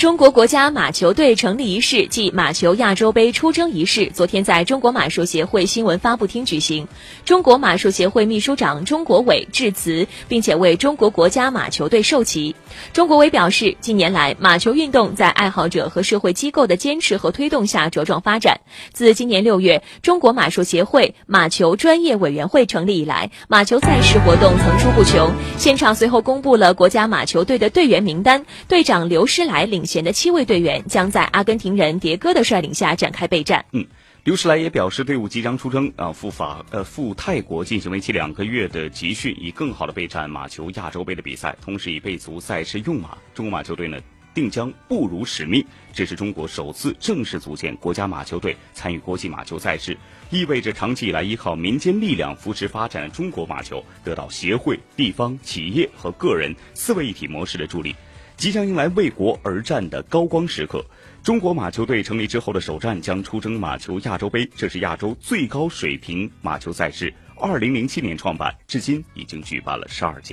中国国家马球队成立仪式暨马球亚洲杯出征仪式昨天在中国马术协会新闻发布厅举行。中国马术协会秘书长钟国伟致辞，并且为中国国家马球队授旗。钟国伟表示，近年来马球运动在爱好者和社会机构的坚持和推动下茁壮发展。自今年六月中国马术协会马球专业委员会成立以来，马球赛事活动层出不穷。现场随后公布了国家马球队的队员名单，队长刘诗来领。前的七位队员将在阿根廷人迭戈的率领下展开备战。嗯，刘诗来也表示，队伍即将出征啊，赴法呃赴泰国进行为期两个月的集训，以更好的备战马球亚洲杯的比赛，同时以备足赛事用马。中国马球队呢，定将不辱使命。这是中国首次正式组建国家马球队参与国际马球赛事，意味着长期以来依靠民间力量扶持发展的中国马球得到协会、地方、企业和个人四位一体模式的助力。即将迎来为国而战的高光时刻。中国马球队成立之后的首战将出征马球亚洲杯，这是亚洲最高水平马球赛事。二零零七年创办，至今已经举办了十二届。